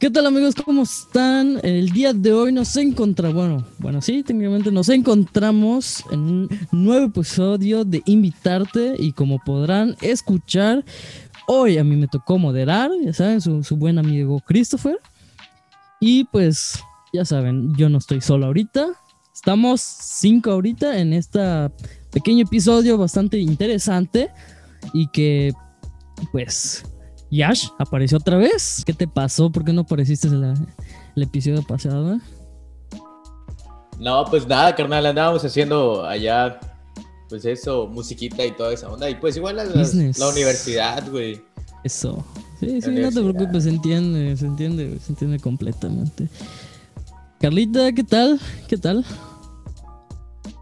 ¿Qué tal amigos? ¿Cómo están? El día de hoy nos encontramos, bueno, bueno, sí, técnicamente nos encontramos en un nuevo episodio de Invitarte y como podrán escuchar, hoy a mí me tocó moderar, ya saben, su, su buen amigo Christopher. Y pues, ya saben, yo no estoy solo ahorita, estamos cinco ahorita en este pequeño episodio bastante interesante y que pues Yash apareció otra vez. ¿Qué te pasó? ¿Por qué no apareciste en la- el episodio pasado? No, pues nada, carnal, andábamos haciendo allá, pues eso, musiquita y toda esa onda. Y pues igual la, la- universidad, güey. Eso. Sí, sí, no te preocupes, se entiende, se entiende, se entiende completamente. Carlita, ¿qué tal? ¿Qué tal?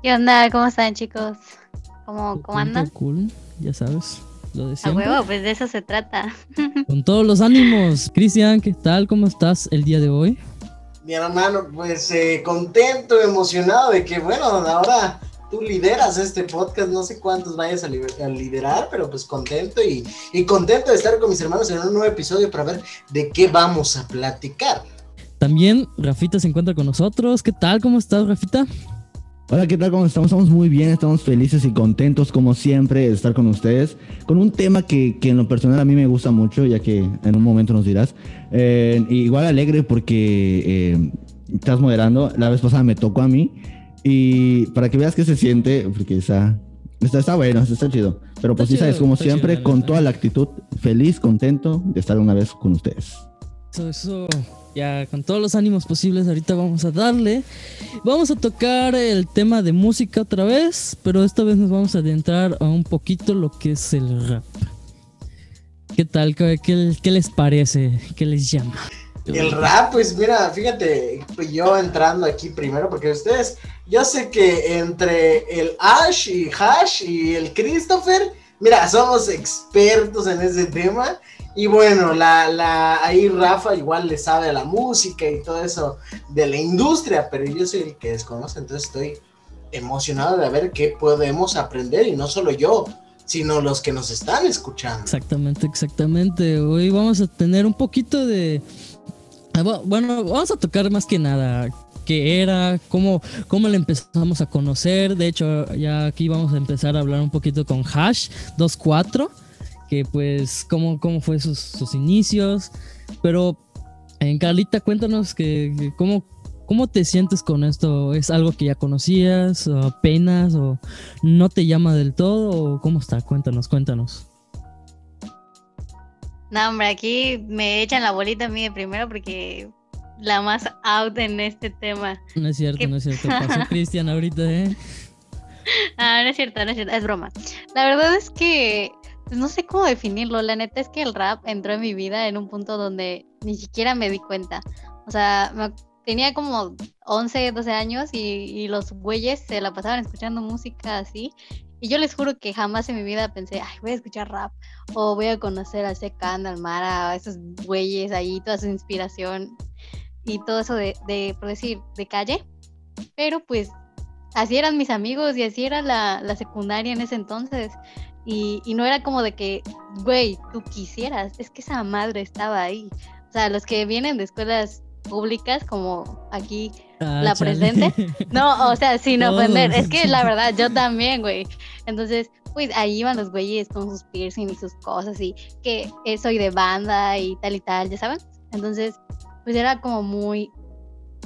¿Qué onda? ¿Cómo están, chicos? ¿Cómo, cómo andan? Cool, ya sabes. Lo de A huevo, pues de eso se trata. Con todos los ánimos. Cristian, ¿qué tal? ¿Cómo estás el día de hoy? Mi hermano, pues eh, contento, emocionado de que, bueno, ahora tú lideras este podcast, no sé cuántos vayas a, liderar, pero pues contento y, y contento de estar con mis hermanos en un nuevo episodio para ver de qué vamos a platicar. También Rafita se encuentra con nosotros. ¿Qué tal? ¿Cómo estás, Rafita? Hola, ¿qué tal? ¿Cómo estamos? Estamos muy bien, estamos felices y contentos como siempre de estar con ustedes, con un tema que, que en lo personal a mí me gusta mucho, ya que en un momento nos dirás. Eh, igual alegre porque eh, estás moderando, la vez pasada me tocó a mí y para que veas qué se siente, porque está, está, está bueno, está chido. Pero pues sí sabes, chido, como chido, siempre, la con toda la actitud, feliz, contento de estar una vez con ustedes. Eso, eso. Ya con todos los ánimos posibles, ahorita vamos a darle. Vamos a tocar el tema de música otra vez, pero esta vez nos vamos a adentrar a un poquito lo que es el rap. ¿Qué tal? ¿Qué, qué- les parece? ¿Qué les llama? El rap, pues mira, fíjate, yo entrando aquí primero, porque ustedes, yo sé que entre el Ash y Hash y el Christopher, mira, somos expertos en ese tema. Y bueno, la, la, ahí Rafa igual le sabe a la música y todo eso de la industria, pero yo soy el que desconoce, entonces estoy emocionado de ver qué podemos aprender y no solo yo, sino los que nos están escuchando. Exactamente, exactamente. Hoy vamos a tener un poquito de... ah, bu- Bueno, vamos a tocar más que nada qué era, cómo, cómo le empezamos a conocer. De hecho, ya aquí vamos a empezar a hablar un poquito con Hash 24, que pues cómo, cómo fue sus, sus inicios. Pero, en Carlita, cuéntanos que, que cómo, cómo te sientes con esto. ¿Es algo que ya conocías, o apenas, o no te llama del todo? ¿O cómo está? Cuéntanos, cuéntanos. No, hombre, aquí me echan la bolita a mí de primero porque la más out en este tema. No es cierto, ¿Qué? no es cierto. Pasó Cristian ahorita, ¿eh? Ah, no es cierto, no es cierto, es broma. La verdad es que no sé cómo definirlo. La neta es que el rap entró en mi vida en un punto donde ni siquiera me di cuenta. O sea, me- tenía como 11, 12 años y, los güeyes se la pasaban escuchando música así. Y yo les juro que jamás en mi vida pensé, ay, voy a escuchar rap o voy a conocer a Secan, al Mara, a esos güeyes ahí, toda su inspiración y todo eso de, de, por decir, de calle. Pero pues así eran mis amigos y así era la, la secundaria en ese entonces. Y, y no era como de que, güey, tú quisieras, es que esa madre estaba ahí. O sea, los que vienen de escuelas públicas, como aquí, Ah, ¿La chale. presente? no, o sea, sin Todos. ofender, es que la verdad, yo también, güey. Entonces, pues ahí iban los güeyes con sus piercing y sus cosas y que eh, soy de banda y tal y tal, ya saben. Entonces, pues era como muy,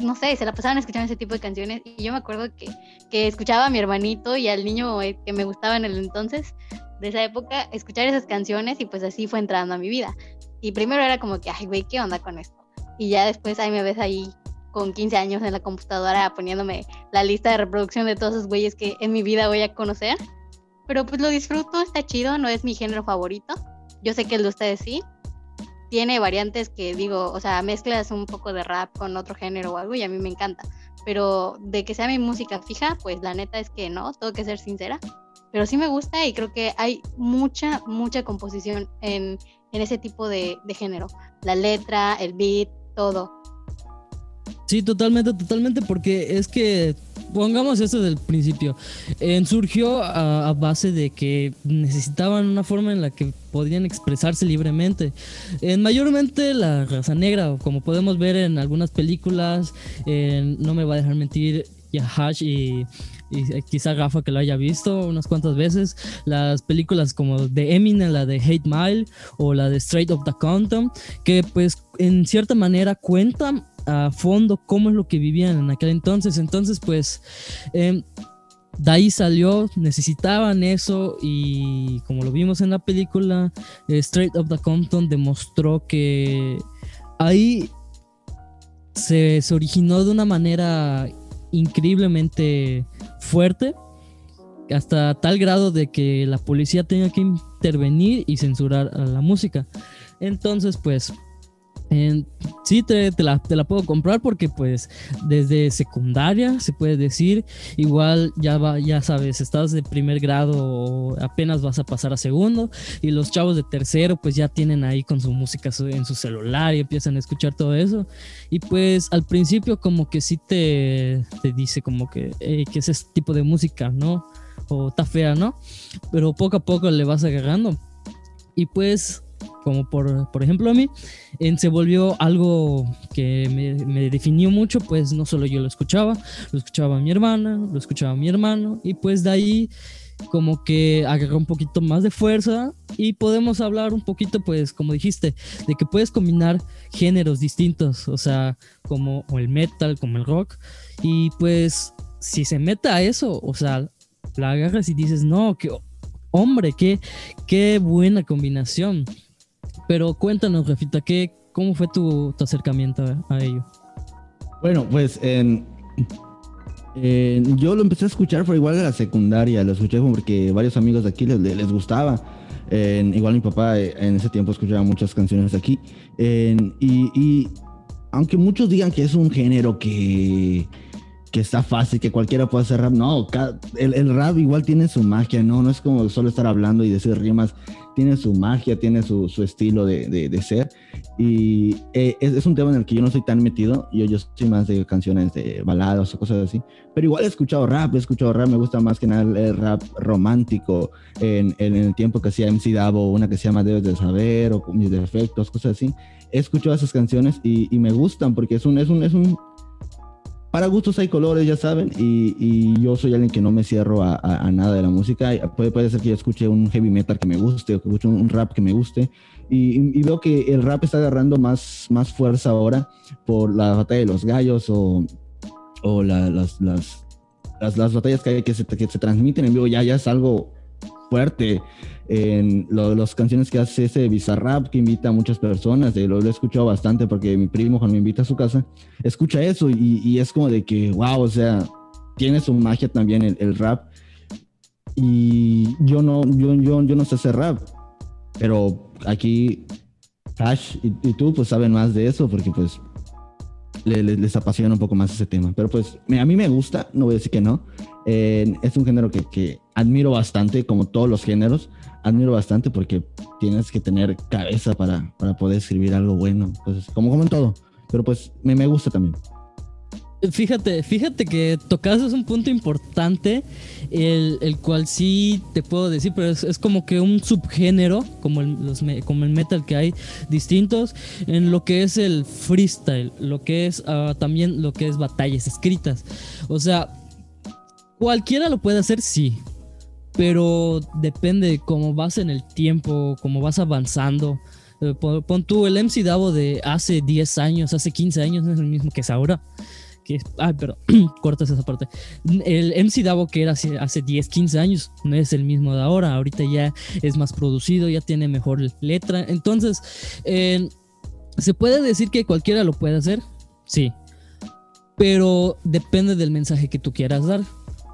no sé, se la pasaban escuchando ese tipo de canciones y yo me acuerdo que, que escuchaba a mi hermanito y al niño eh, que me gustaba en el entonces, de esa época, escuchar esas canciones y pues así fue entrando a mi vida. Y primero era como que, ay, güey, ¿qué onda con esto? Y ya después ahí me ves ahí con 15 años en la computadora poniéndome la lista de reproducción de todos esos güeyes que en mi vida voy a conocer. Pero pues lo disfruto, está chido, no es mi género favorito. Yo sé que el de ustedes sí. Tiene variantes que digo, o sea, mezclas un poco de rap con otro género o algo y a mí me encanta. Pero de que sea mi música fija, pues la neta es que no, tengo que ser sincera. Pero sí me gusta y creo que hay mucha, mucha composición en, en ese tipo de, de género. La letra, el beat, todo. Sí, totalmente, totalmente, porque es que pongamos esto del principio. Surgió a, base de que necesitaban una forma en la que podían expresarse libremente. En mayormente la raza negra, como podemos ver en algunas películas, en no me va a dejar mentir, Yahash y, y quizá Rafa que lo haya visto unas cuantas veces, las películas como de Eminem, la de Hate Mile o la de Straight of the Compton, que pues en cierta manera cuentan a fondo cómo es lo que vivían en aquel entonces. Entonces pues... em, de ahí salió, necesitaban eso y como lo vimos en la película, eh, Straight of the Compton demostró que ahí se originó de una manera increíblemente fuerte, hasta tal grado de que la policía tenga que intervenir y censurar a la música. Entonces, pues, sí te, la, te la puedo comprar porque pues desde secundaria se puede decir, igual ya va, ya sabes, estás de primer grado apenas vas a pasar a segundo y los chavos de tercero pues ya tienen ahí con su música en su celular y empiezan a escuchar todo eso y pues al principio como que sí te, te dice como que, "Ey, ¿qué es ese tipo de música, no? O está fea, ¿no? Pero poco a poco le vas agarrando y pues como por, por ejemplo a mí, en- se volvió algo que me, definió mucho, pues no solo yo lo escuchaba, lo escuchaba mi hermana, lo escuchaba mi hermano, y pues de ahí como que agarró un poquito más de fuerza y podemos hablar un poquito, pues como dijiste, de que puedes combinar géneros distintos, o sea, como el metal, como el rock, y pues si se mete a eso, o sea, la agarras y dices, no, que hombre, qué, qué buena combinación. Pero cuéntanos, Rafita, ¿qué, ¿cómo fue tu, acercamiento a, a ello? Bueno, pues yo lo empecé a escuchar, pero igual de la secundaria, lo escuché porque varios amigos de aquí les, les gustaba. Igual mi papá eh, en ese tiempo escuchaba muchas canciones de aquí. Y aunque muchos digan que es un género que, que está fácil, que cualquiera puede hacer rap, no, el, el rap igual tiene su magia, ¿no? No es como solo estar hablando y decir rimas, tiene su magia, tiene su, su estilo de, de- de ser. Y eh, es, es un tema en el que yo no soy tan metido. Yo, yo soy más de canciones de baladas o cosas así. Pero igual he escuchado rap, he escuchado rap. Me gusta más que nada el, rap romántico. En, en el tiempo que hacía MC Davo, una que se llama Debes de Saber o Mis Defectos, cosas así. He escuchado esas canciones y, y me gustan porque es un, es un, es un, para gustos hay colores, ya saben, y, y yo soy alguien que no me cierro a, a- nada de la música. Puede, puede ser que yo escuche un heavy metal que me guste o que escuche un, rap que me guste. Y, y veo que el rap está agarrando más, más fuerza ahora por la batalla de los gallos o, o la- las, las, las, las batallas que, que, se, que se transmiten en vivo. Ya, ya es algo fuerte en lo- las canciones que hace ese Bizarrap que invita a muchas personas, eh, lo, lo he escuchado bastante porque mi primo cuando me invita a su casa, escucha eso y, y es como de que, wow, o sea, tiene su magia también el, el rap. Y yo no, yo, yo, yo no sé hacer rap, pero aquí Ash y, y tú pues saben más de eso porque pues le- le- les apasiona un poco más ese tema, pero pues a mí me gusta, no voy a decir que no, eh, es un género que, que admiro bastante, como todos los géneros, admiro bastante porque tienes que tener cabeza para, para poder escribir algo bueno, pues como, como en todo, pero pues me, me gusta también. Fíjate, fíjate que tocaste un punto importante, el, el cual sí te puedo decir, pero es, es como que un subgénero, como el, como el metal que hay distintos, en lo que es el freestyle, lo que es ah, también lo que es batallas escritas. O sea, cualquiera lo puede hacer, sí, pero depende de cómo vas en el tiempo, cómo vas avanzando. Eh, Pon, tú el MC Davo de hace 10 años, hace 15 años, no es el mismo que es ahora. Que, ay, pero cortas esa parte. El MC Davo que era hace, hace 10, 15 años no es el mismo de ahora. Ahorita ya es más producido, ya tiene mejor letra. Entonces, eh, ¿se puede decir que cualquiera lo puede hacer? Sí. Pero depende del mensaje que tú quieras dar.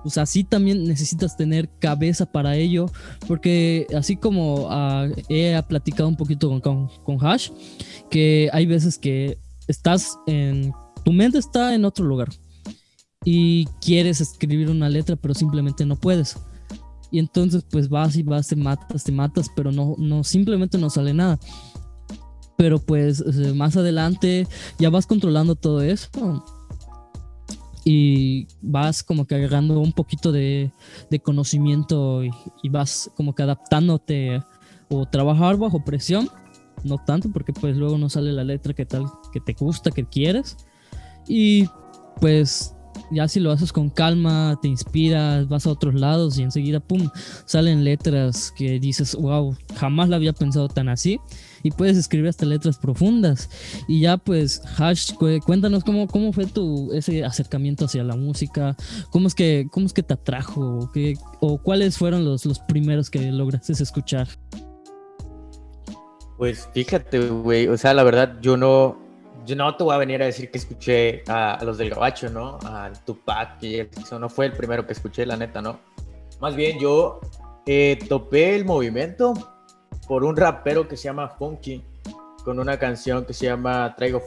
O sea, sí también necesitas tener cabeza para ello, porque así como ah, he platicado un poquito con, con, con Hash, que hay veces que estás en, tu mente está en otro lugar y quieres escribir una letra, pero simplemente no puedes. Y entonces pues vas y vas, te matas, te matas, pero no, no, simplemente no sale nada. Pero pues eh, más adelante ya vas controlando todo eso. Y vas como que agarrando un poquito de, de conocimiento y, vas como que adaptándote o trabajar bajo presión, no tanto porque pues luego no sale la letra que tal que te gusta, que quieres y pues ya si lo haces con calma, te inspiras, vas a otros lados y enseguida, pum, salen letras que dices, wow, jamás la había pensado tan así. Y puedes escribir hasta letras profundas. Y ya pues, Hash, cu- cuéntanos cómo, cómo fue tu ese acercamiento hacia la música, cómo es que, cómo es que te atrajo, qué- o cuáles fueron los, los primeros que lograste escuchar. Pues fíjate, güey, o sea, la verdad, yo no, yo no te voy a venir a decir que escuché a, a los del Gabacho, ¿no? A Tupac y eso no fue el primero que escuché, la neta, ¿no? Más bien yo eh, topé el movimiento por un rapero que se llama Funky, con una canción que se llama Traigo,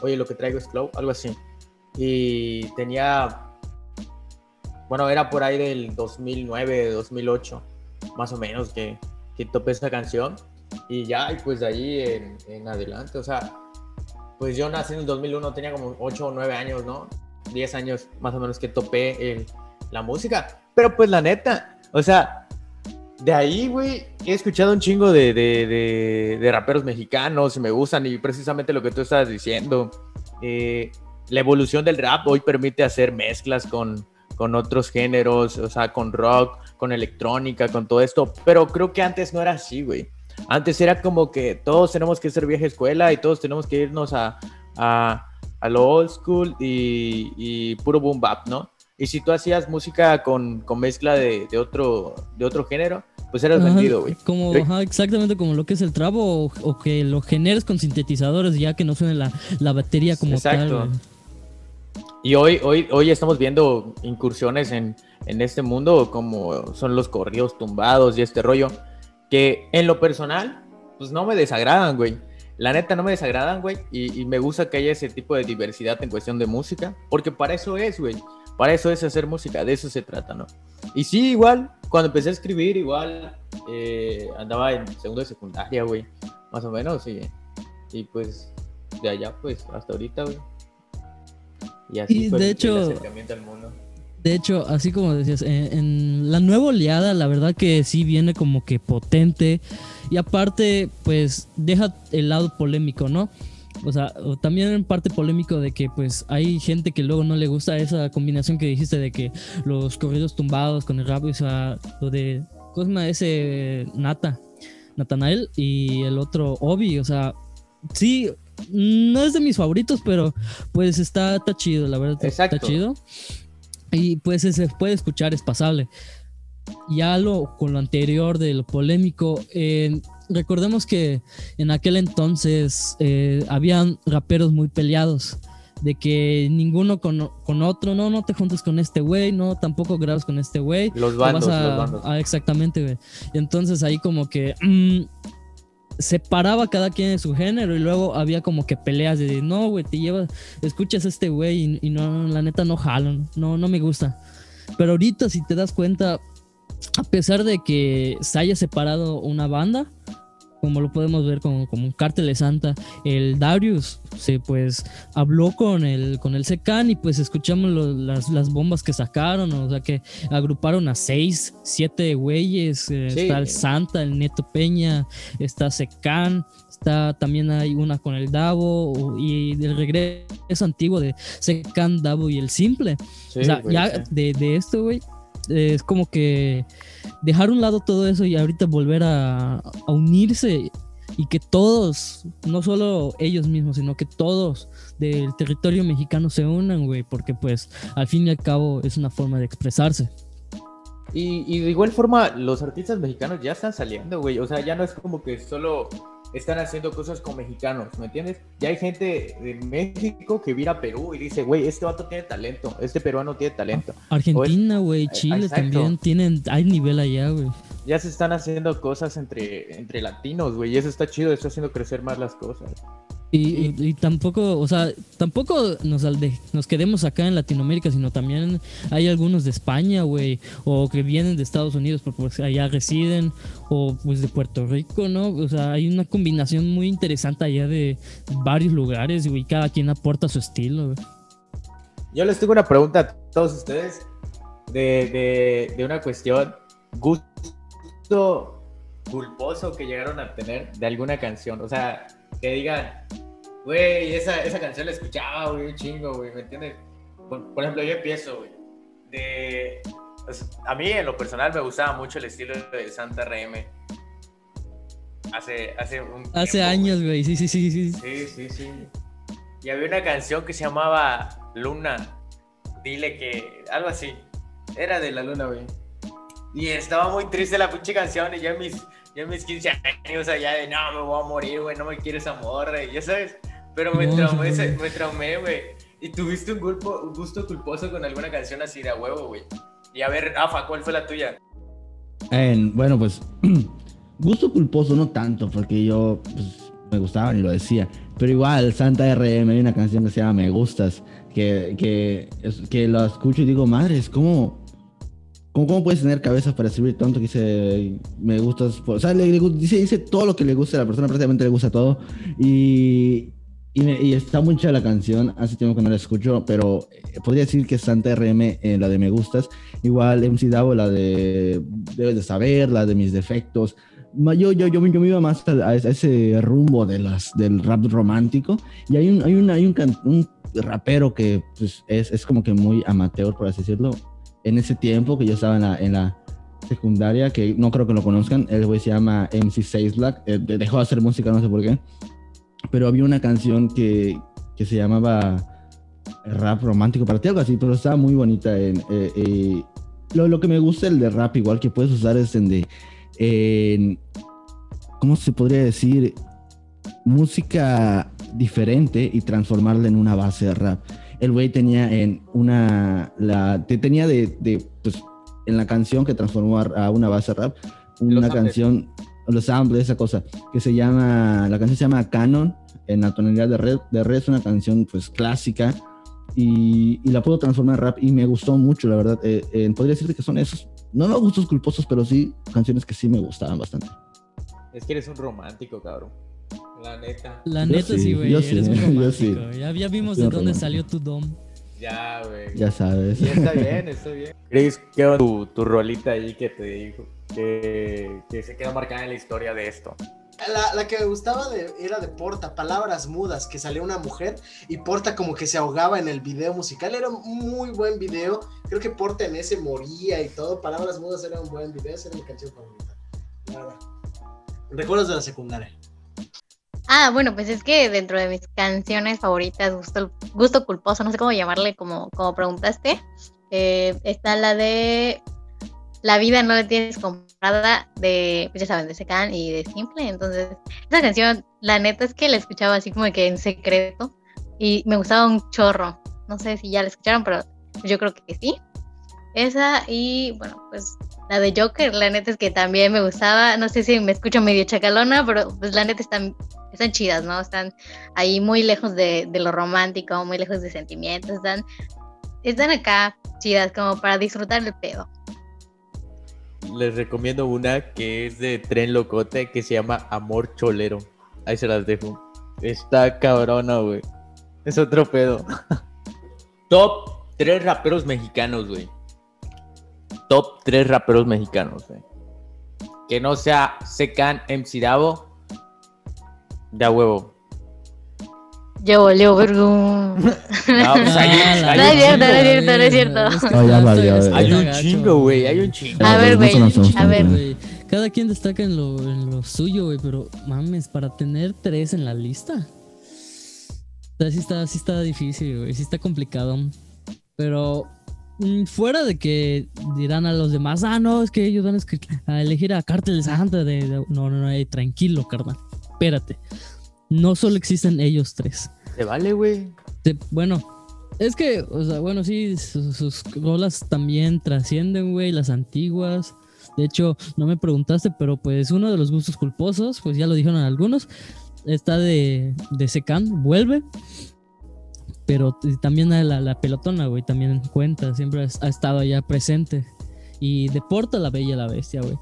oye, lo que traigo es flow, algo así. Y tenía, bueno, era por ahí del 2009, 2008, más o menos, que, que topé esta canción. Y ya, y pues de ahí en, en adelante, o sea, pues yo nací en el 2001, tenía como 8 o 9 años, ¿no? 10 años más o menos que topé el, la música. Pero pues la neta, o sea, de ahí, güey, he escuchado un chingo de, de, de, de raperos mexicanos y me gustan y precisamente lo que tú estabas diciendo. eh, la evolución del rap hoy permite hacer mezclas con, con otros géneros, o sea, con rock, con electrónica, con todo esto, pero creo que antes no era así, güey. Antes era como que todos tenemos que ser vieja escuela y todos tenemos que irnos a, a, a lo old school y, y puro boom bap, ¿no? Y si tú hacías música con, con mezcla de, de otro, de otro género, pues eras Ajá, vendido, güey. Como, Sí. ajá, exactamente como lo que es el trap o, o que lo generes con sintetizadores ya que no suene la, la batería como Exacto. tal. güey. Y hoy, hoy, hoy estamos viendo incursiones en, en este mundo como son los corridos tumbados y este rollo, que en lo personal, pues no me desagradan, güey. La neta no me desagradan, güey, y, y me gusta que haya ese tipo de diversidad en cuestión de música, porque para eso es, güey. Para eso es hacer música, de eso se trata, ¿no? Y sí, igual, cuando empecé a escribir, igual eh, andaba en segundo de secundaria, güey, más o menos, y, y pues de allá, pues hasta ahorita, güey. Y así Y, fue de el- hecho- el acercamiento al mundo. De hecho, así como decías, en, en la nueva oleada, la verdad que sí viene como que potente. Y aparte, pues deja el lado polémico, ¿no? O sea, también en parte polémico de que pues hay gente que luego no le gusta esa combinación que dijiste de que los corridos tumbados con el rap, o sea, lo de Cosma ese Nata, Natanael y el otro Obi, o sea, sí, no es de mis favoritos, pero pues está, está chido, la verdad, está Exacto. chido. Y pues se puede escuchar, es pasable. Ya lo con lo anterior de lo polémico, eh, recordemos que en aquel entonces eh, habían raperos muy peleados. De que ninguno con, con otro, no, no te juntes con este güey, no, tampoco grabas con este güey. Los bandos, a- los bandos. ah, exactamente, güey. Y entonces ahí como que mm, separaba cada quien de su género y luego había como que peleas de no, güey, te llevas, escuchas a este güey y, y no, la neta no jalan, no, no me gusta. Pero ahorita si te das cuenta, a pesar de que se haya separado una banda, como lo podemos ver como, como un cártel de Santa, el Darius se pues habló con el con el Secan y pues escuchamos lo- las, las bombas que sacaron, o sea que agruparon a seis, siete güeyes, eh, Sí. está el Santa, el Neto Peña, está Secan, está también hay una con el Davo y del regreso antiguo de Secan, Davo y el Simple. Sí, o sea, güey, ya sí. de, de esto, güey, es como que dejar un lado todo eso y ahorita volver a, a unirse y que todos, no solo ellos mismos, sino que todos del territorio mexicano se unan, güey, porque pues al fin y al cabo es una forma de expresarse. Y, y de igual forma, los artistas mexicanos ya están saliendo, güey. O sea, ya no es como que solo están haciendo cosas con mexicanos, ¿me entiendes? Ya hay gente de México que viene a Perú y dice, güey, este vato tiene talento, este peruano tiene talento. Argentina, güey, Chile Exacto. también tienen, hay nivel allá, güey. Ya se están haciendo cosas entre, entre latinos, güey, y eso está chido, está haciendo crecer más las cosas. Y, tampoco, o sea, tampoco nos, nos quedemos acá en Latinoamérica, sino también hay algunos de España, güey, o que vienen de Estados Unidos porque pues, allá residen, o pues de Puerto Rico, ¿no? O sea, hay una combinación muy interesante allá de varios lugares, güey, cada quien aporta su estilo, güey. yo les tengo una pregunta a todos ustedes de, de, de una cuestión, gusto culposo que llegaron a tener de alguna canción. O sea, que digan, güey, esa, esa canción la escuchaba, güey, un chingo, güey, ¿me entiendes? Por, por ejemplo, yo empiezo, güey, de... pues, a mí, en lo personal, me gustaba mucho el estilo de Santa RM. Hace, hace un Hace tiempo, años, güey. Sí, sí, sí, sí. Sí, sí, sí. Y había una canción que se llamaba Luna. Dile que. Algo así. Era de la luna, güey. Y estaba muy triste la pinche canción. Y ya mis, ya en mis 15 años, allá de no, me voy a morir, güey. No me quiero esa morra. Y ya sabes. Pero me No, traumé, me traumé, güey. Y tuviste un, gulpo- un gusto culposo con alguna canción así de a huevo, güey. Y a ver, Rafa, ¿cuál fue la tuya? En- bueno, pues gusto culposo no tanto, porque yo pues, me gustaban y lo decía. Pero igual, Santa RM, hay una canción que se llama Me Gustas, que, que, que la escucho y digo, madres, ¿cómo, cómo, cómo puedes tener cabeza para escribir tanto que dice Me Gustas? O sea, le- le dice, dice todo lo que le gusta a la persona, prácticamente le gusta todo. Y, y, me- y está muy chida la canción, hace tiempo que no la escucho, pero eh, podría decir que Santa RM, eh, la de Me Gustas, Igual MC Davo, la de Debes de saber, la de mis defectos. Yo, yo, yo, yo me iba más a, a ese rumbo de las, del rap romántico. Y hay un, hay un, hay un, can- un rapero que pues, es, es como que muy amateur, por así decirlo. En ese tiempo que yo estaba en la, en la secundaria, que no creo que lo conozcan, el güey se llama MC Six Black. eh, de- dejó de hacer música, no sé por qué. Pero había una canción que, que se llamaba rap romántico para ti, algo así, pero estaba muy bonita. En, eh, eh, lo, lo que me gusta el de rap, igual que puedes usar es en de. en- ¿Cómo se podría decir? Música diferente y transformarla en una base de rap. El güey tenía en una. La, te tenía de, de, Pues en la canción que transformó a, a una base de rap, una canción. Los samples, esa cosa. Que se llama. La canción se llama Canon. En la tonalidad de red. De red es una canción, pues clásica y, y la puedo transformar en rap y me gustó mucho, la verdad. Eh, eh, podría decirte que son esos, no no gustos culposos, pero sí canciones que sí me gustaban bastante. Es que eres un romántico, cabrón. La neta. La Yo neta sí, sí, güey. Eres sí, muy yo romántico. sí. Ya, ya vimos de dónde romántico. salió tu dom. Ya, güey. Ya sabes. Y está bien, está bien. Chris, ¿qué onda tu, tu rolita ahí que te dijo? Que, que se quedó marcada en la historia de esto. La, la que me gustaba de, era de Porta, Palabras Mudas, que salía una mujer y Porta como que se ahogaba en el video musical. Era un muy buen video. Creo que Porta en ese moría y todo. Palabras Mudas era un buen video. Esa era mi canción favorita. Verdad. Recuerdos de la secundaria. Ah, bueno, pues es que dentro de mis canciones favoritas, gusto, gusto culposo, no sé cómo llamarle, como, como preguntaste, eh, está la de La vida no la tienes comprada de, pues ya saben, de Secan y de Simple. Entonces, esa canción, la neta es que la escuchaba así como que en secreto y me gustaba un chorro. No sé si ya la escucharon, pero yo creo que sí. Esa y bueno, pues la de Joker, la neta es que también me gustaba. No sé si me escucho medio chacalona, pero pues la neta están, están chidas, ¿no? Están ahí muy lejos de, de lo romántico, muy lejos de sentimientos. Están, están acá chidas, como para disfrutar el pedo. Les recomiendo una que es de Tren Locote que se llama Amor Cholero. Ahí se las dejo. Está cabrona, güey. Es otro pedo. Top 3 raperos mexicanos, güey. Top 3 raperos mexicanos, güey. Que no sea Secan MC Davo. De a huevo. Yo volvió, vergo. No, pues hay, No un es cierto, no es cierto, no es cierto. Ya Hay un chingo, güey. Hay un chingo. A ver, güey, no a ver. Cada quien destaca en lo, en lo suyo, güey, pero mames, para tener tres en la lista. O sea, sí está, sí está difícil, güey, sí está complicado. Pero mm, fuera de que dirán a los demás, ah, no, es que ellos van a elegir a Cártel Santa. De, de- No, no, no, eh, tranquilo, carnal. Espérate. No solo existen ellos tres. Se vale, güey. Te- bueno, es que, o sea, bueno, sí, su- sus, rolas también trascienden, güey, las antiguas. De hecho, no me preguntaste, pero pues uno de los gustos culposos, pues ya lo dijeron algunos, está de, de Secan, vuelve. Pero también la, la pelotona, güey, también cuenta, siempre ha, estado allá presente. Y deporta la bella la bestia, güey.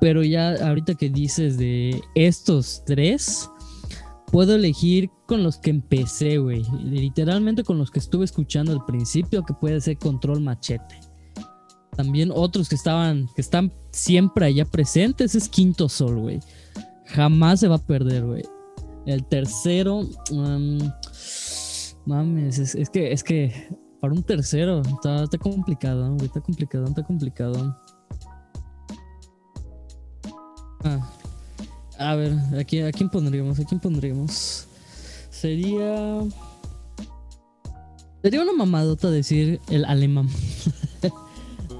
Pero ya ahorita que dices de estos tres, puedo elegir con los que empecé, güey. Literalmente con los que estuve escuchando al principio, que puede ser Control Machete. También otros que estaban, que están siempre allá presentes, es Quinto Sol, güey. Jamás se va a perder, güey. El tercero, um, mames, es, es que, es que para un tercero está, está complicado, güey. Está complicado, está complicado. Ah, a ver, ¿a quién, ¿a quién pondríamos? ¿A quién pondríamos? Sería. Sería una mamadota decir el alemán.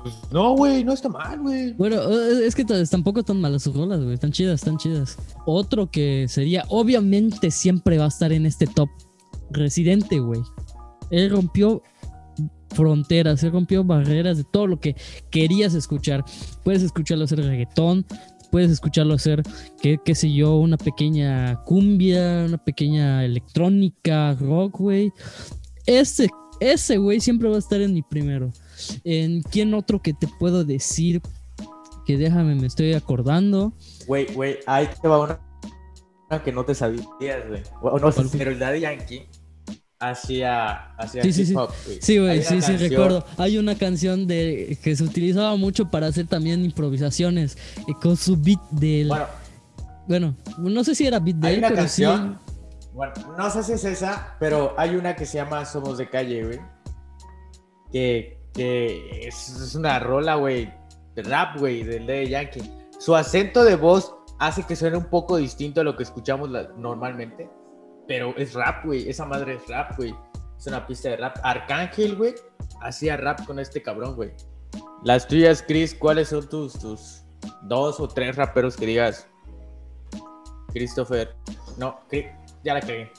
Pues, no, güey, no está mal, güey. Bueno, eh, es que tampoco están malas sus rolas, güey. Están chidas, están chidas. Otro que sería, obviamente, siempre va a estar en este top. Residente, güey. Él rompió fronteras, él rompió barreras de todo lo que querías escuchar. Puedes escucharlo hacer reggaetón, puedes escucharlo hacer, qué, qué sé yo, una pequeña cumbia, una pequeña electrónica, rock, güey. Ese, ese, güey, siempre va a estar en mi primero. ¿En quién otro que te puedo decir? Que déjame, me estoy acordando. Güey, güey, ahí te va una, una que no te sabías, güey. O no pero el Daddy Yankee hacía, hacía Sí, sí, hip sí. hop. Sí, Hay güey, sí, sí, recuerdo. Hay una canción de que se utilizaba mucho para hacer también improvisaciones eh, con su beat del. Bueno, Bueno, no sé si era beat de hay él, una pero canción. Bueno, no sé si es esa, pero hay una que se llama Somos de Calle, güey. Que, que es, es una rola, güey, de rap, güey, del Daddy Yankee. Su acento de voz hace que suene un poco distinto a lo que escuchamos la- normalmente. Pero es rap, güey. Esa madre es rap, güey. Es una pista de rap. Arcángel, güey, hacía rap con este cabrón, güey. Las tuyas, Chris, ¿cuáles son tus, tus dos o tres raperos que digas? Christopher. No, Cri- ya la cagué.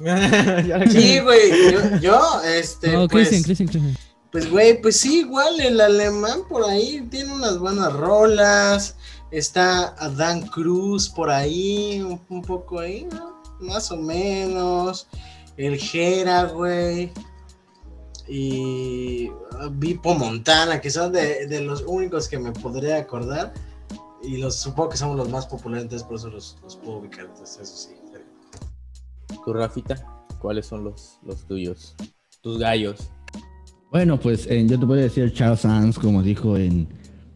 Sí, güey, yo, yo, este. No, pues, Christian, Christian, Christian. pues, güey, pues sí, igual el alemán por ahí tiene unas buenas rolas, está Adán Cruz por ahí, un, un poco ahí, ¿no? Más o menos, el Jera, güey, y ah, Vipo Montana, que son de, de los únicos que me podría acordar, y los supongo que somos los más populares, por eso los, los puedo ubicar, entonces eso sí. Tu Rafita, ¿cuáles son los, los tuyos? Tus gallos. Bueno, pues eh, yo te puedo decir Charles Sands, como dijo en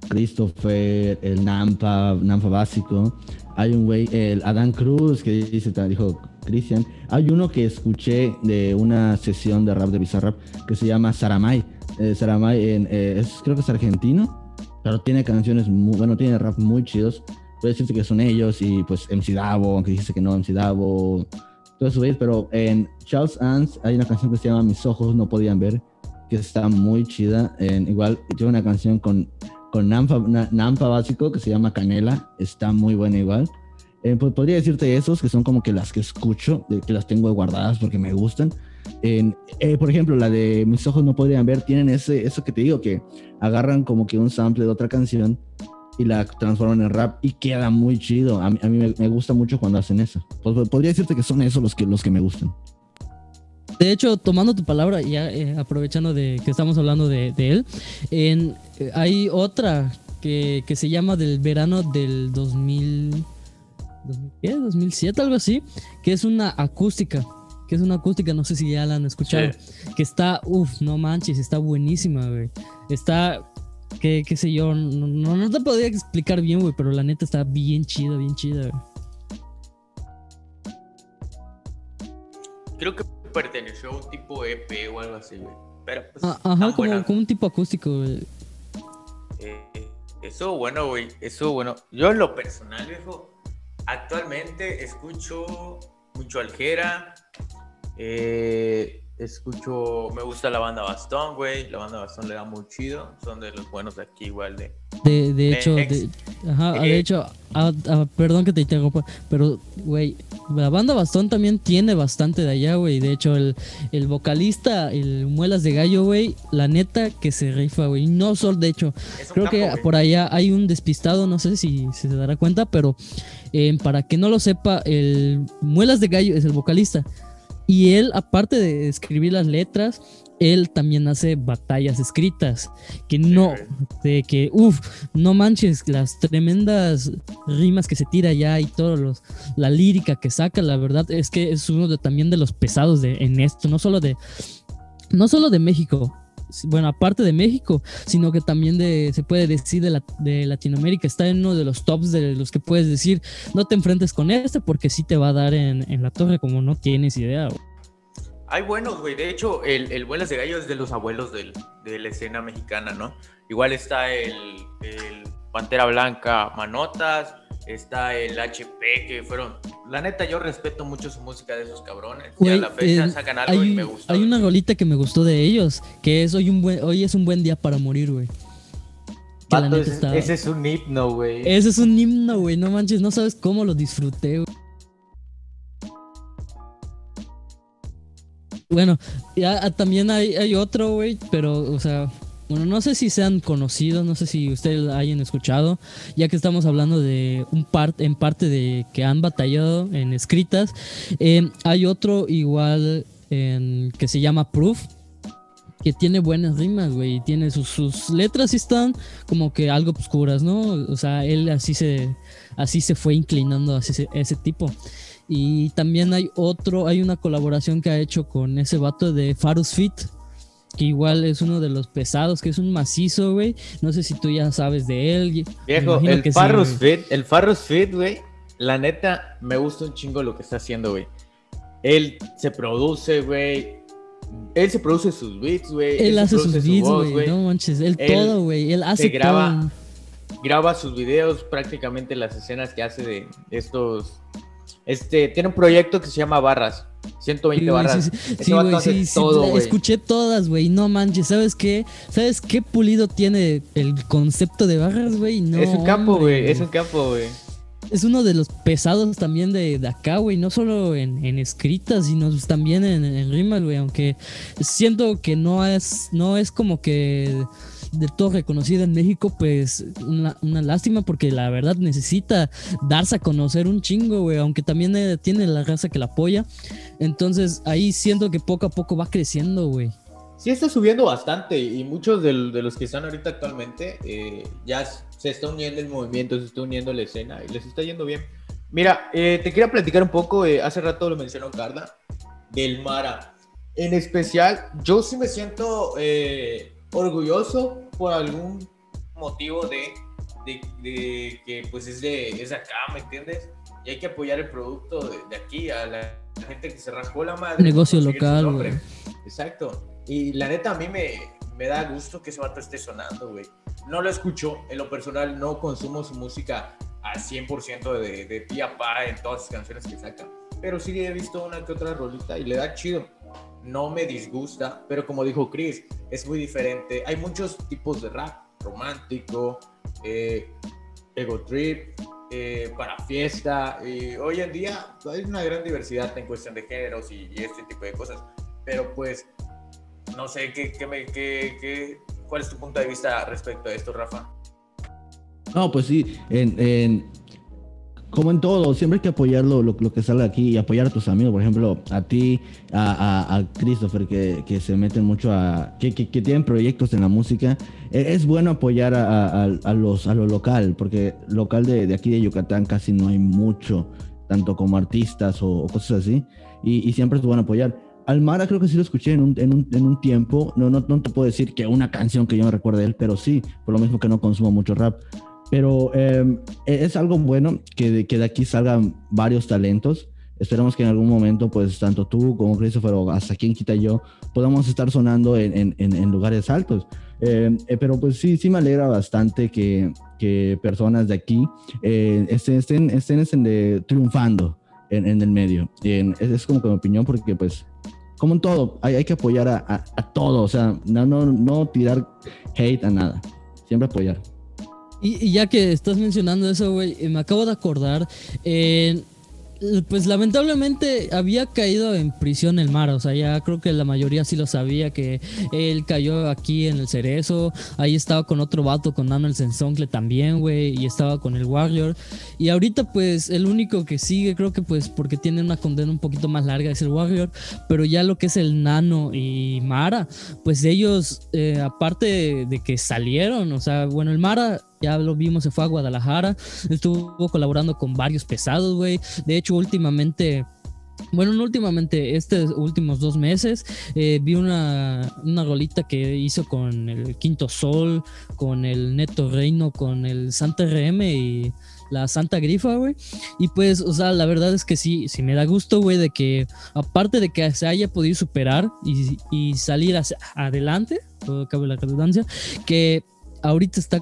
Christopher, el Nampa, Nampa básico. Hay un güey, el Adán Cruz, que dice, dijo Christian. Hay uno que escuché de una sesión de rap de Bizarrap que se llama Saramay. Eh, Saramay en, eh, es, creo que es argentino, pero tiene canciones muy, bueno, tiene rap muy chidos. Puede decirse que son ellos y pues MC Davo, aunque dijiste que no, MC Davo, todo eso, güey, pero en Charles Ans hay una canción que se llama Mis ojos no podían ver, que está muy chida. En, igual tiene una canción con, con Nampa, Na- Nampa básico que se llama Canela, está muy buena igual. Eh, pues podría decirte esos que son como que las que escucho, de que las tengo guardadas porque me gustan. En, eh, por ejemplo, la de Mis ojos no podrían ver, tienen ese, eso que te digo, que agarran como que un sample de otra canción y la transforman en rap y queda muy chido. A mí, me, gusta mucho cuando hacen eso. Pues, podría decirte que son esos los que, los que me gustan. De hecho, tomando tu palabra y ya eh, aprovechando de que estamos hablando de, de él, en, eh, hay otra que, que se llama del verano del 2000, 2000, ¿qué? 2007, algo así, que es una acústica. Que es una acústica, no sé si ya la han escuchado. Que está, uff, no manches, está buenísima, güey. Está, que, qué sé yo, no, no, no te podría explicar bien, güey, pero la neta está bien chida, bien chida, güey. Creo que perteneció a un tipo EP o algo así, güey. Pero pues, Ah, Ajá, como, un tipo acústico, güey. Eh, eso bueno, güey. Eso bueno. Yo en lo personal, viejo, actualmente escucho mucho Aljera. eh, escucho, me gusta la banda Bastón, güey. La banda Bastón le da muy chido. Son de los buenos de aquí, igual de. De, de Eh, hecho, de, ajá, eh, de hecho, ah, ah, perdón que te interrumpa, pero, güey, la banda Bastón también tiene bastante de allá, güey. De hecho, el, el vocalista, el Muelas de Gallo, güey, la neta que se rifa, güey. No solo, de hecho, creo que por allá hay un despistado, no sé si, si se dará cuenta, pero eh, para que no lo sepa, el Muelas de Gallo es el vocalista. Y él, aparte de escribir las letras, él también hace batallas escritas. Que no, de que, uff, no manches, las tremendas rimas que se tira ya y todo los, la lírica que saca, la verdad es que es uno de, también de los pesados de, en esto, no solo de, no solo de México, bueno, aparte de México, sino que también de, se puede decir de, la, de Latinoamérica, está en uno de los tops de los que puedes decir, no te enfrentes con este porque sí te va a dar en, la torre como no tienes idea. Hay buenos, güey. De hecho, el, el Vuelas de Gallo es de los abuelos del, de la escena mexicana, ¿no? Igual está el Pantera Blanca Manotas, está el HP, que fueron. La neta, yo respeto mucho su música de esos cabrones. y a la fecha eh, sacan algo hay, y me gusta. Hay una rolita que me gustó de ellos, que es hoy, un buen, hoy es un buen día para morir, güey. Ese, está- ese es un himno, güey. Ese es un himno, güey. No manches, no sabes cómo lo disfruté, güey. Bueno, ya también hay, hay otro, güey, pero, o sea, bueno, no sé si sean conocidos, no sé si ustedes hayan escuchado, ya que estamos hablando de un part, en parte de que han batallado en escritas. Eh, hay otro igual que se llama Proof, que tiene buenas rimas, güey, y tiene sus, sus letras sí están como que algo oscuras, ¿no? O sea, él así se, así se fue inclinando hacia ese, ese tipo. Y también hay otro, hay una colaboración que ha hecho con ese vato de Farus Fit, que igual es uno de los pesados, que es un macizo, güey. No sé si tú ya sabes de él. Viejo, el sí, güey. Fit, el Farros Fit, güey, la neta, me gusta un chingo lo que está haciendo, güey. Él se produce, güey. Él se produce sus beats, güey. Él hace sus su beats, güey. No manches, él, Él todo, güey. Él hace se graba todo. graba sus videos, prácticamente las escenas que hace de estos. Este, tiene un proyecto que se llama Barras, 120 Sí, barras. sí, sí, sí, sí, todo, escuché todas, güey, no manches, ¿sabes qué? ¿Sabes qué pulido tiene el concepto de barras, güey? No, es un campo, güey, es un campo, güey. es uno de los pesados también de, de acá, güey, no solo en, en escritas, sino también en, en rimas, güey, aunque siento que no es, no es como que de todo reconocido en México, pues una, lástima porque la verdad necesita darse a conocer un chingo, güey, aunque también eh, tiene la raza que la apoya. Entonces ahí siento que poco a poco va creciendo, güey. Sí está subiendo bastante y muchos de, los que están ahorita actualmente eh, ya se está uniendo el movimiento, se está uniendo la escena y les está yendo bien. Mira, eh, te quería platicar un poco, hace rato lo mencionó Carla, del Mara. En especial, yo sí me siento orgulloso por algún motivo de, de- de que pues es de, es acá, ¿me entiendes? Y hay que apoyar el producto de, de aquí, a la gente que se rascó la madre. Negocio local, güey. Exacto. Y la neta, a mí me, me da gusto que ese vato esté sonando, güey. No lo escucho, en lo personal no consumo su música al 100% de, de pie a pa en todas sus canciones que saca. Pero sí he visto una que otra rolita y le da chido. No me disgusta, pero como dijo Chris, es muy diferente. Hay muchos tipos de rap, romántico, eh, ego trip, eh, para fiesta. Y hoy en día hay una gran diversidad en cuestión de géneros y, este tipo de cosas. Pero pues, no sé, ¿qué, qué me, qué, qué- ¿cuál es tu punto de vista respecto a esto, Rafa? No, pues sí, en- como en todo, siempre hay que apoyar lo, lo- que salga aquí y apoyar a tus amigos, por ejemplo, a ti, a, a- a Christopher, que, que se meten mucho a, que, que- que tienen proyectos en la música. E- Es bueno apoyar a- a los, a lo local, porque local de, de aquí de Yucatán casi no hay mucho, tanto como artistas o, o cosas así, y, y siempre es bueno apoyar. Almara creo que sí lo escuché en un, en un, en un tiempo, no, no, no te puedo decir que una canción que yo me recuerde de él, pero sí, por lo mismo que no consumo mucho rap. Pero eh, es algo bueno que de, que de aquí salgan varios talentos. Esperemos que en algún momento, pues, tanto tú como Christopher o hasta quien quita yo, podamos estar sonando en, en- en- lugares altos. Eh, eh, pero pues sí, sí me alegra bastante que, que personas de aquí eh, estén, estén, estén, estén de- triunfando en, en el medio. En- es, es como que mi opinión porque pues, como en todo, hay, hay que apoyar a, a, a todo. O sea, no, no, no tirar hate a nada. Siempre apoyar. Y, y ya que estás mencionando eso, güey, eh, me acabo de acordar. eh, Pues lamentablemente había caído en prisión el mar, o sea, ya creo que la mayoría sí lo sabía, que él cayó aquí en el Cerezo, ahí estaba con otro vato, con Nano el Sensoncle también, güey, y estaba con el Warrior. Y ahorita pues el único que sigue, creo que pues porque tiene una condena un poquito más larga es el Warrior, pero ya lo que es el Nano y Mara, pues ellos, eh, aparte de que salieron, o sea, bueno, el Mara ya lo vimos, se fue a Guadalajara, estuvo colaborando con varios pesados, güey. De hecho, últimamente... Bueno, no últimamente, estos últimos dos meses, eh, vi una, una rolita que hizo con el Quinto Sol, con el Neto Reino, con el Santa RM y la Santa Grifa, güey. Y pues, o sea, la verdad es que sí, sí me da gusto, güey, de que aparte de que se haya podido superar y, y salir hacia adelante, todo cabe la redundancia, que ahorita está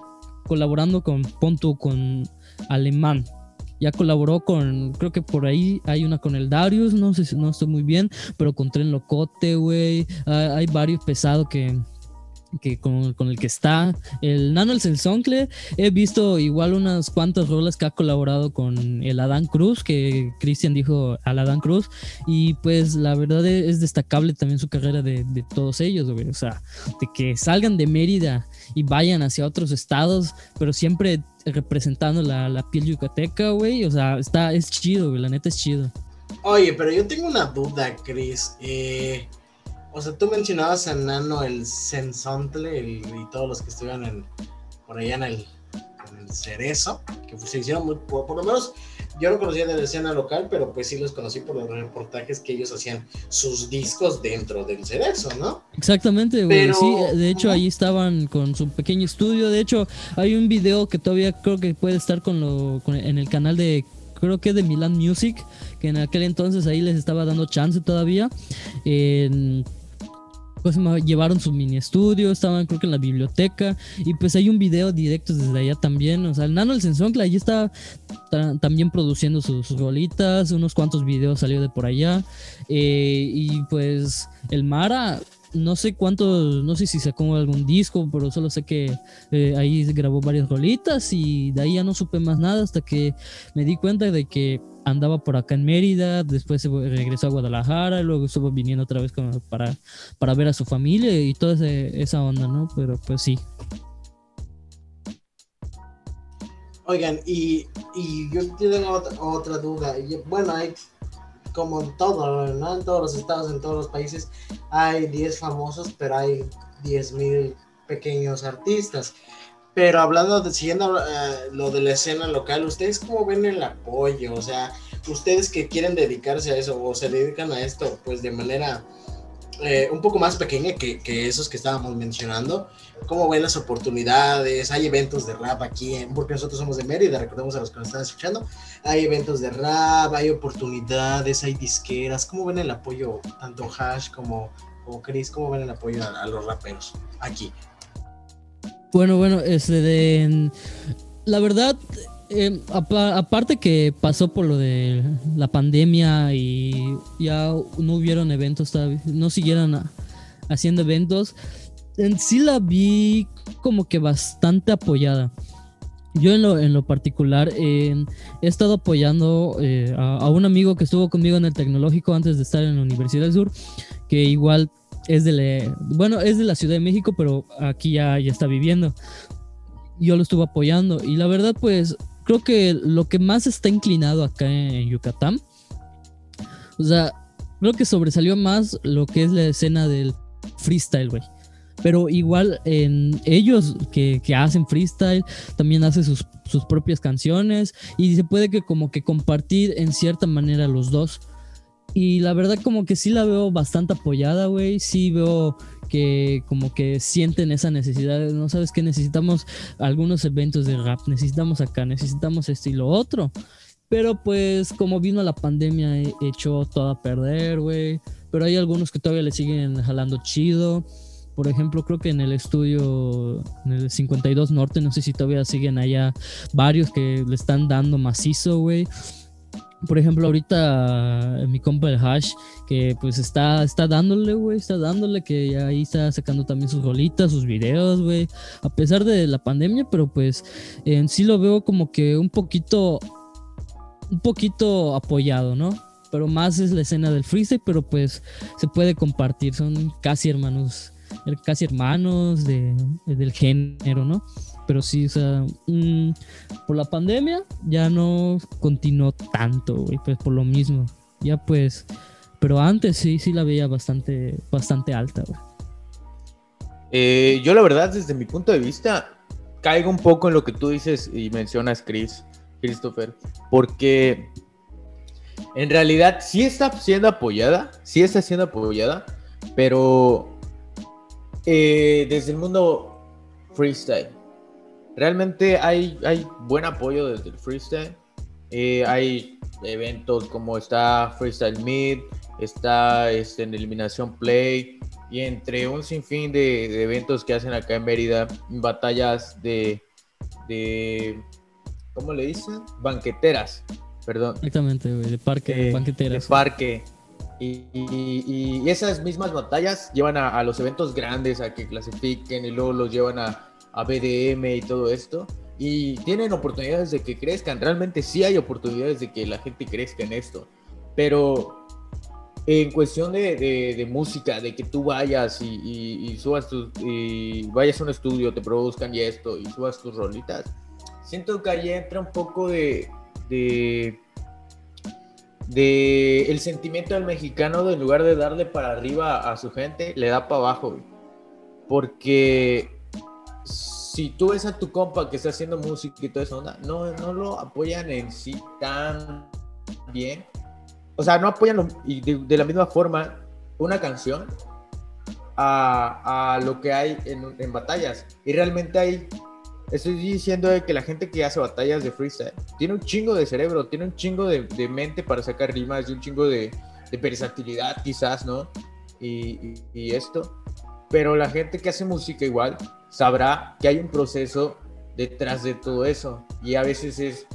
colaborando con Ponto, con Alemán. Ya colaboró con, creo que por ahí hay una con el Darius, no sé si no estoy muy bien, pero con Tren Locote, güey. Hay varios pesados que, que con, con, el que está el Nano el Sensoncle he visto igual unas cuantas rolas que ha colaborado con el Adán Cruz que Cristian dijo al Adán Cruz. Y pues la verdad es destacable también su carrera de, de todos ellos güey. o sea de que salgan de Mérida y vayan hacia otros estados pero siempre representando la, la piel yucateca güey. O sea está es chido la neta es chido. Oye pero yo tengo una duda Chris. Eh o sea, tú mencionabas a Nano, el Sensontle y todos los que estuvieron en, por allá en el, Cerezo, que se hicieron muy, por, lo menos yo no conocía de la escena local, pero pues sí los conocí por los reportajes que ellos hacían sus discos dentro del Cerezo, ¿no? Exactamente, güey. Sí, de hecho ahí estaban con su pequeño estudio. De hecho, hay un video que todavía creo que puede estar con lo, en el canal de creo que de Milan Music, que en aquel entonces ahí les estaba dando chance todavía. En, pues llevaron su mini estudio, estaban creo que en la biblioteca y pues hay un video directo desde allá también, o sea, el Nano el Sensoncla ahí está también produciendo sus, bolitas, unos cuantos videos salió de por allá eh, y pues el Mara no sé cuántos, no sé si sacó algún disco, pero solo sé que eh, ahí grabó varias rolitas y de ahí ya no supe más nada hasta que me di cuenta de que andaba por acá en Mérida, después se regresó a Guadalajara, luego estuvo viniendo otra vez para, para ver a su familia y toda esa onda, ¿no? Pero pues sí. Oigan, y, yo tengo otra, otra duda. Bueno, hay como en todo, ¿no? En todos los estados, en todos los países, hay 10 famosos, pero hay 10 mil pequeños artistas. Pero hablando de, siguiendo eh, lo de la escena local, ¿ustedes cómo ven el apoyo? O sea, ustedes que quieren dedicarse a eso o se dedican a esto, pues de manera eh, un poco más pequeña que, que, esos que estábamos mencionando. ¿Cómo ven las oportunidades? Hay eventos de rap aquí, en, porque nosotros somos de Mérida, recordemos a los que nos están escuchando. Hay eventos de rap, hay oportunidades, hay disqueras. ¿Cómo ven el apoyo, tanto Hash como, como Chris? ¿Cómo ven el apoyo a, los raperos aquí? Bueno, bueno, este de. La verdad, eh, aparte que pasó por lo de la pandemia y ya no hubieron eventos, no siguieron haciendo eventos, en sí la vi como que bastante apoyada. Yo en lo, en lo particular he estado apoyando eh, a, un amigo que estuvo conmigo en el tecnológico antes de estar en la Universidad del Sur, que igual es de la, bueno, es de la Ciudad de México, pero aquí ya, ya está viviendo. Yo lo estuve apoyando y la verdad pues creo que lo que más está inclinado acá en Yucatán, o sea, creo que sobresalió más lo que es la escena del freestyle, güey. Pero igual en ellos que, hacen freestyle, también hacen sus, sus, propias canciones y se puede que como que compartir en cierta manera los dos. Y la verdad como que sí la veo bastante apoyada, güey. Sí veo que como que sienten esa necesidad, no sabes que necesitamos algunos eventos de rap, necesitamos acá, necesitamos esto y lo otro. Pero pues como vino la pandemia, echó todo a perder, güey. Pero hay algunos que todavía le siguen jalando chido. Por ejemplo, creo que en el estudio, en el 52 Norte, no sé si todavía siguen allá varios que le están dando macizo, güey. Por ejemplo, ahorita mi compa el Hash, que pues está, está dándole, güey, está dándole, que ahí está sacando también sus rolitas, sus videos, güey, a pesar de la pandemia, pero pues en sí lo veo como que un poquito un poquito apoyado, ¿no? Pero más es la escena del freestyle, pero pues se puede compartir, son casi hermanos, casi hermanos de, del género, ¿no? Pero sí, o sea, mm, por la pandemia ya no continuó tanto, güey, pues por lo mismo. Ya pues, pero antes sí, sí la veía bastante, bastante alta, güey. Eh, yo la verdad, desde mi punto de vista, caigo un poco en lo que tú dices y mencionas, Chris, Christopher, porque en realidad sí está siendo apoyada, sí está siendo apoyada, pero eh, desde el mundo freestyle, realmente hay, hay buen apoyo desde el freestyle. Eh, hay eventos como está Freestyle Meet, está este, en Eliminación Play, y entre un sinfín de, eventos que hacen acá en Mérida, batallas de, de ¿cómo le dicen? Banqueteras, perdón. Exactamente, de parque, banqueteras. De parque. Y, y, esas mismas batallas llevan a, los eventos grandes a que clasifiquen y luego los llevan a, a BDM y todo esto. Y tienen oportunidades de que crezcan. Realmente sí hay oportunidades de que la gente crezca en esto. Pero en cuestión de, música, de que tú vayas y, subas tus, y vayas a un estudio, te produzcan y esto, y subas tus rolitas, siento que ahí entra un poco de, de, el sentimiento del mexicano de en lugar de darle para arriba a su gente, le da para abajo, Porque si tú ves a tu compa que está haciendo música y toda esa onda, no, no lo apoyan en sí tan bien o sea, no apoyan y de, la misma forma una canción a, a lo que hay en, en, batallas. Y realmente hay, estoy diciendo que la gente que hace batallas de freestyle tiene un chingo de cerebro, tiene un chingo de, de mente para sacar rimas y un chingo de, de versatilidad quizás, ¿no? Y, y, esto. Pero la gente que hace música igual sabrá que hay un proceso detrás de todo eso. Y a veces es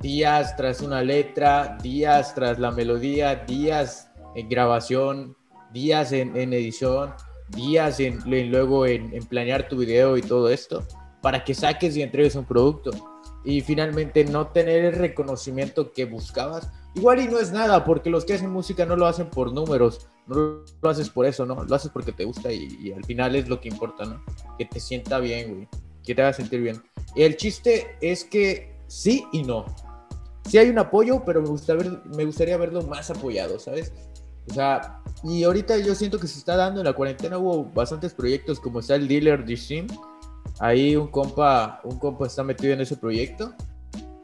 días tras una letra, días tras la melodía, días en grabación, días en, edición, días en, luego en, planear tu video y todo esto, para que saques y entregues un producto. Y finalmente no tener el reconocimiento que buscabas. Igual y no es nada, porque los que hacen música no lo hacen por números, no lo haces por eso, ¿no? Lo haces porque te gusta y, y al final es lo que importa, ¿no? Que te sienta bien, güey. Que te haga sentir bien. Y el chiste es que sí y no sí hay un apoyo, pero me, gusta ver, me gustaría verlo más apoyado, ¿sabes? O sea, y ahorita yo siento que se está dando en la cuarentena, hubo bastantes proyectos como está el Dealer de Ahí un compa, un compa está metido en ese proyecto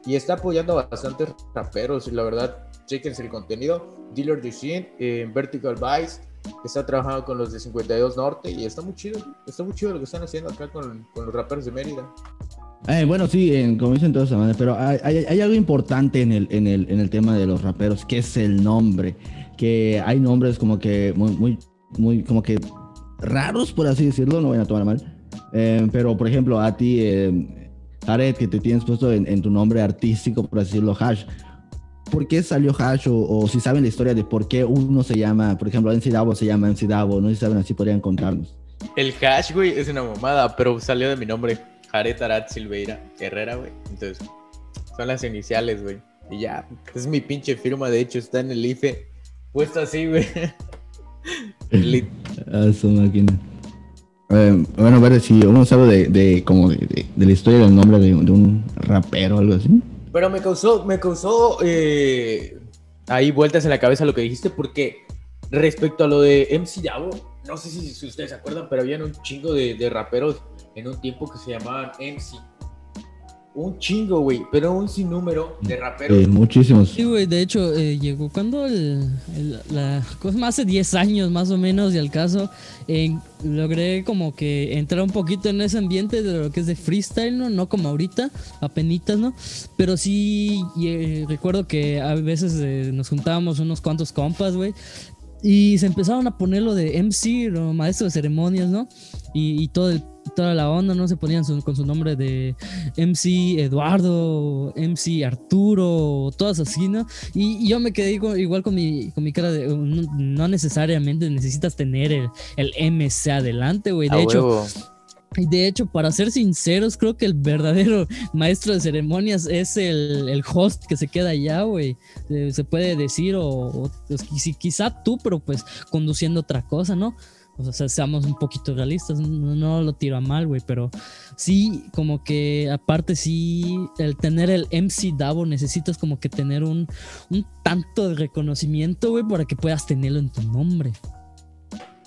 y está apoyando a bastantes raperos y la verdad, chequense el contenido. Dealer de en Vertical Vice, está trabajando con los de 52 Norte y está muy chido, está muy chido lo que están haciendo acá con, los raperos de Mérida. Eh, bueno, sí, en, como dicen todos, pero hay, algo importante en el, en, el, en el tema de los raperos, que es el nombre. Que hay nombres como que muy, muy, muy como que raros, por así decirlo, no vayan a tomar mal. Eh, pero, por ejemplo, a ti, eh, Jared, que te tienes puesto en, tu nombre artístico, por decirlo, Hash. ¿Por qué salió Hash? O, si saben la historia de por qué uno se llama, por ejemplo, MC Davo se llama MC Davo, no sé si saben así, podrían contarnos. El Hash, güey, es una mamada, pero salió de mi nombre. Jared Arat Silveira Herrera, güey. Entonces, son las iniciales, güey. Y ya, es mi pinche firma, de hecho, está en el IFE, puesto así, güey. ah, su máquina. Eh, bueno, a ver si uno sabe de, de como de, de, la historia del nombre de, un rapero o algo así. Pero me causó, me causó eh, ahí vueltas en la cabeza lo que dijiste, porque respecto a lo de MC Yabo, no sé si, si ustedes se acuerdan, pero habían un chingo de, de raperos en un tiempo que se llamaban MC. Un chingo, güey, pero un sinnúmero de raperos. muchísimos. Sí, güey, de hecho, eh, llegó cuando el, la cosa más hace 10 años más o menos, y al caso, logré como que entrar un poquito en ese ambiente de lo que es de freestyle, ¿no? No como ahorita, apenitas, ¿no? Pero sí, eh, recuerdo que a veces eh, nos juntábamos unos cuantos compas, güey, y se empezaron a poner lo de MC, lo maestro de ceremonias, ¿no? Y, y todo el toda la onda, ¿no? Se ponían con su nombre de MC Eduardo, MC Arturo, todas así, ¿no? Y, yo me quedé igual, con, mi, con mi cara de, no, necesariamente necesitas tener el, el MC adelante, güey. De hecho, Y de hecho, para ser sinceros, creo que el verdadero maestro de ceremonias es el, el host que se queda allá, güey. Eh, se puede decir, o, o, pues, qui- quizá tú, pero pues conduciendo otra cosa, ¿no? O sea, seamos un poquito realistas, no, lo tiro a mal, güey, pero sí, como que aparte sí, el tener el MC Davo necesitas como que tener un, un tanto de reconocimiento, güey, para que puedas tenerlo en tu nombre.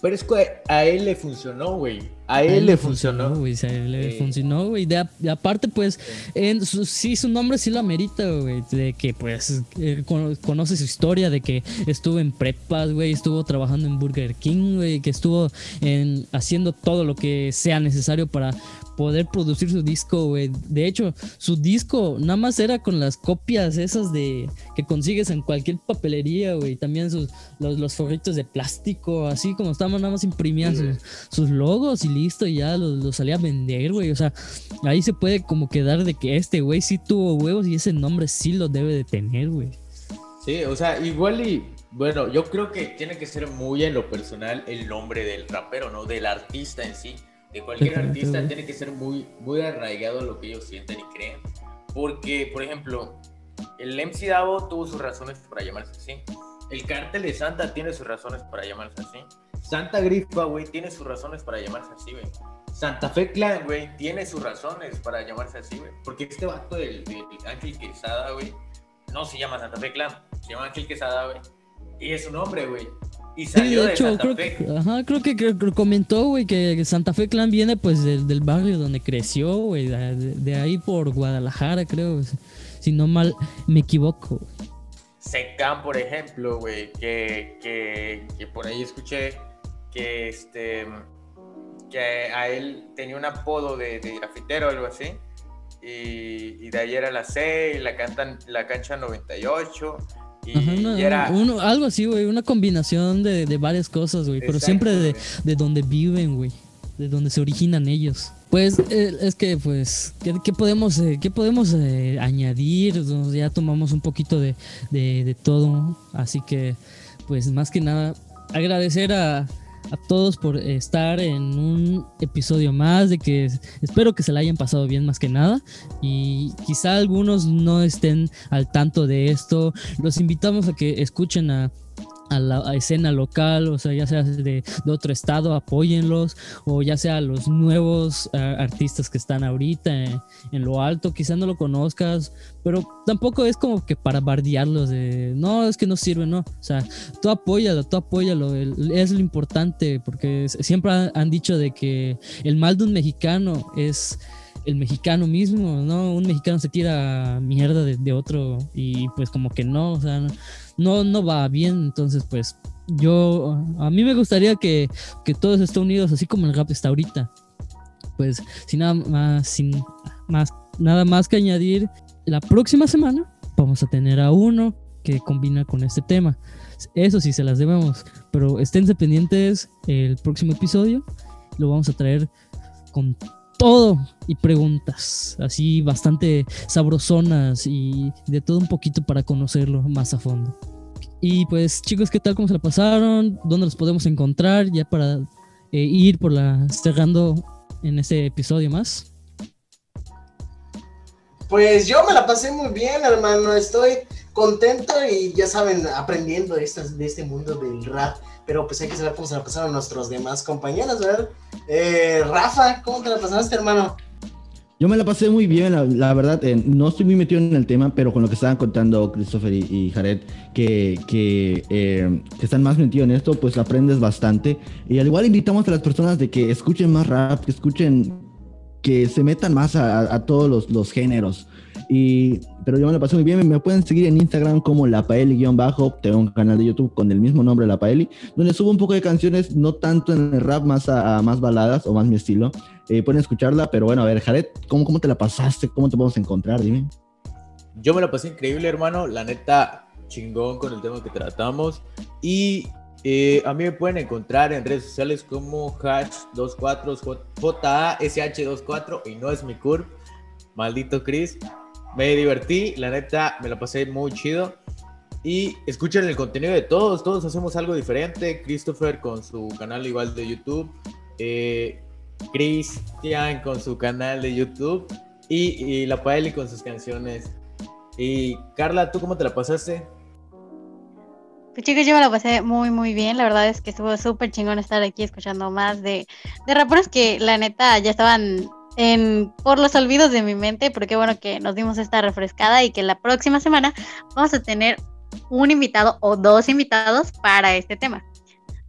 Pero es que a él le funcionó, güey. A él le funcionó. güey, a él le funcionó, güey. Aparte, pues, en su- sí, su nombre sí lo amerita, güey. De que, pues, eh, cono- conoce su historia, de que estuvo en prepas, güey. Estuvo trabajando en Burger King, güey. Que estuvo en, haciendo todo lo que sea necesario para poder producir su disco, güey. De hecho, su disco nada más era con las copias esas de que consigues en cualquier papelería, güey. También sus, los, los forritos de plástico, así como estaban, nada más imprimían Sí, sus, sus logos y listo, y ya los, los salía a vender, güey. O sea, ahí se puede como quedar de que este güey sí tuvo huevos y ese nombre sí lo debe de tener, güey. Sí, o sea, igual y. Bueno, yo creo que tiene que ser muy en lo personal el nombre del rapero, ¿no? Del artista en sí. De cualquier artista güey. tiene que ser muy, muy arraigado a lo que ellos sienten y creen. Porque, por ejemplo, el MC Davo tuvo sus razones para llamarse así. El cártel de Santa tiene sus razones para llamarse así. Santa Grifa, güey, tiene sus razones para llamarse así, güey. Santa Fe Clan, güey, tiene sus razones para llamarse así, güey. Porque este vato del, del Ángel Quesada, güey, no se llama Santa Fe Clan, se llama Ángel Quesada, güey. Y es su nombre, güey. Y salió de de, hecho, Santa creo Fe. que, ajá, creo que, comentó, güey, que que Santa Fe Clan viene pues del, del barrio donde creció, güey, de, de ahí por Guadalajara, creo, si no mal me equivoco. Secam, por ejemplo, güey, que, que, que por ahí escuché que este que a él tenía un apodo de, de grafitero o algo así. Y, y de ahí era la C, y la, cantan, la cancha 98. Y, Ajá, una- y era. uno- algo así, güey, una combinación de, de varias cosas, güey, pero siempre de, de donde viven, güey, de donde se originan ellos. Pues eh, es que, pues, ¿qué, podemos, eh, qué podemos eh, añadir? Nos- Ya tomamos un poquito de, de, de todo, así que, pues, más que nada, agradecer a, a todos por estar en un episodio más, de que espero que se la hayan pasado bien más que nada, y quizá algunos no estén al tanto de esto, los invitamos a que escuchen a, a la escena local, o sea, ya sea de, de otro estado, apóyenlos, o ya sea los nuevos ah, artistas que están ahorita en, en lo alto, quizá no lo conozcas, pero tampoco es como que para bardearlos de, no, es que no sirve, no, o sea, tú apóyalo, tú apóyalo, es lo importante, porque siempre han, han dicho de que el mal de un mexicano es el mexicano mismo, ¿no? Un mexicano se tira mierda de, de otro y pues como que no, o sea, no, no va bien, entonces pues yo, a mí me gustaría que, que todos estén unidos así como el rap está ahorita. Pues sin nada más, sin más, nada más que añadir, la próxima semana vamos a tener a uno que combina con este tema. Eso sí se las debemos, pero esténse pendientes el próximo episodio, lo vamos a traer con todo y preguntas así bastante sabrosonas y de todo un poquito para conocerlo más a fondo. Y pues chicos, ¿qué tal? ¿Cómo se la pasaron? ¿Dónde los podemos encontrar? Ya para eh, ir por la cerrando en este episodio más. Pues yo me la pasé muy bien, hermano. Estoy contento y ya saben, aprendiendo estas, de este mundo del rap. Pero pues hay que saber cómo se la pasaron nuestros demás compañeros, ¿verdad? Eh, Rafa, ¿cómo te la pasaste, hermano? Yo me la pasé muy bien, la, verdad. eh, no estoy muy metido en el tema, pero con lo que estaban contando Christopher y, Jared, que, que, eh, que están más metidos en esto, pues aprendes bastante. Y al igual invitamos a las personas de que escuchen más rap, que escuchen, que se metan más a, a- a todos los, los géneros. Y, pero yo me la pasé muy bien. Me, pueden seguir en Instagram como lapaeli-bajo. Tengo un canal de YouTube con el mismo nombre, La Paeli, donde subo un poco de canciones, no tanto en el rap, más más baladas o más mi estilo. Eh, pueden escucharla, pero bueno, a ver, Jared, ¿cómo, ¿cómo te la pasaste? ¿Cómo te podemos encontrar? Dime. Yo me lo pasé increíble, hermano. La neta, chingón con el tema que tratamos. Y eh, a mí me pueden encontrar en redes sociales como hash24, JASH24 y no es mi curve. Maldito Chris. Me divertí, la neta, me lo pasé muy chido. Y escuchen el contenido de todos, todos hacemos algo diferente. Christopher con su canal igual de YouTube. Eh, Cristian con su canal de YouTube y, y la Paeli con sus canciones. Y Carla, ¿tú cómo te la pasaste? Pues chicos, yo me la pasé muy, muy bien. La verdad es que estuvo súper chingón estar aquí escuchando más de, de raperos que la neta ya estaban en, por los olvidos de mi mente, porque bueno que nos dimos esta refrescada y que la próxima semana vamos a tener un invitado o dos invitados para este tema.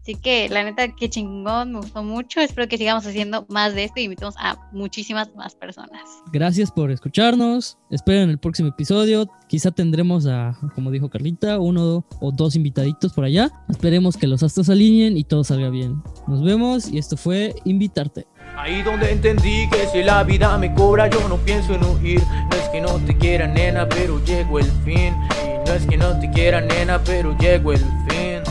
Así que la neta, qué chingón, me gustó mucho. Espero que sigamos haciendo más de esto y invitemos a muchísimas más personas. Gracias por escucharnos. Esperen el próximo episodio. Quizá tendremos a, como dijo Carlita, uno o dos invitaditos por allá. Esperemos que los astros alineen y todo salga bien. Nos vemos y esto fue Invitarte. Ahí donde entendí que si la vida me cobra yo no pienso en huir. No es que no te quiera nena pero llegó el fin. Y no es que no te quiera nena pero llegó el fin.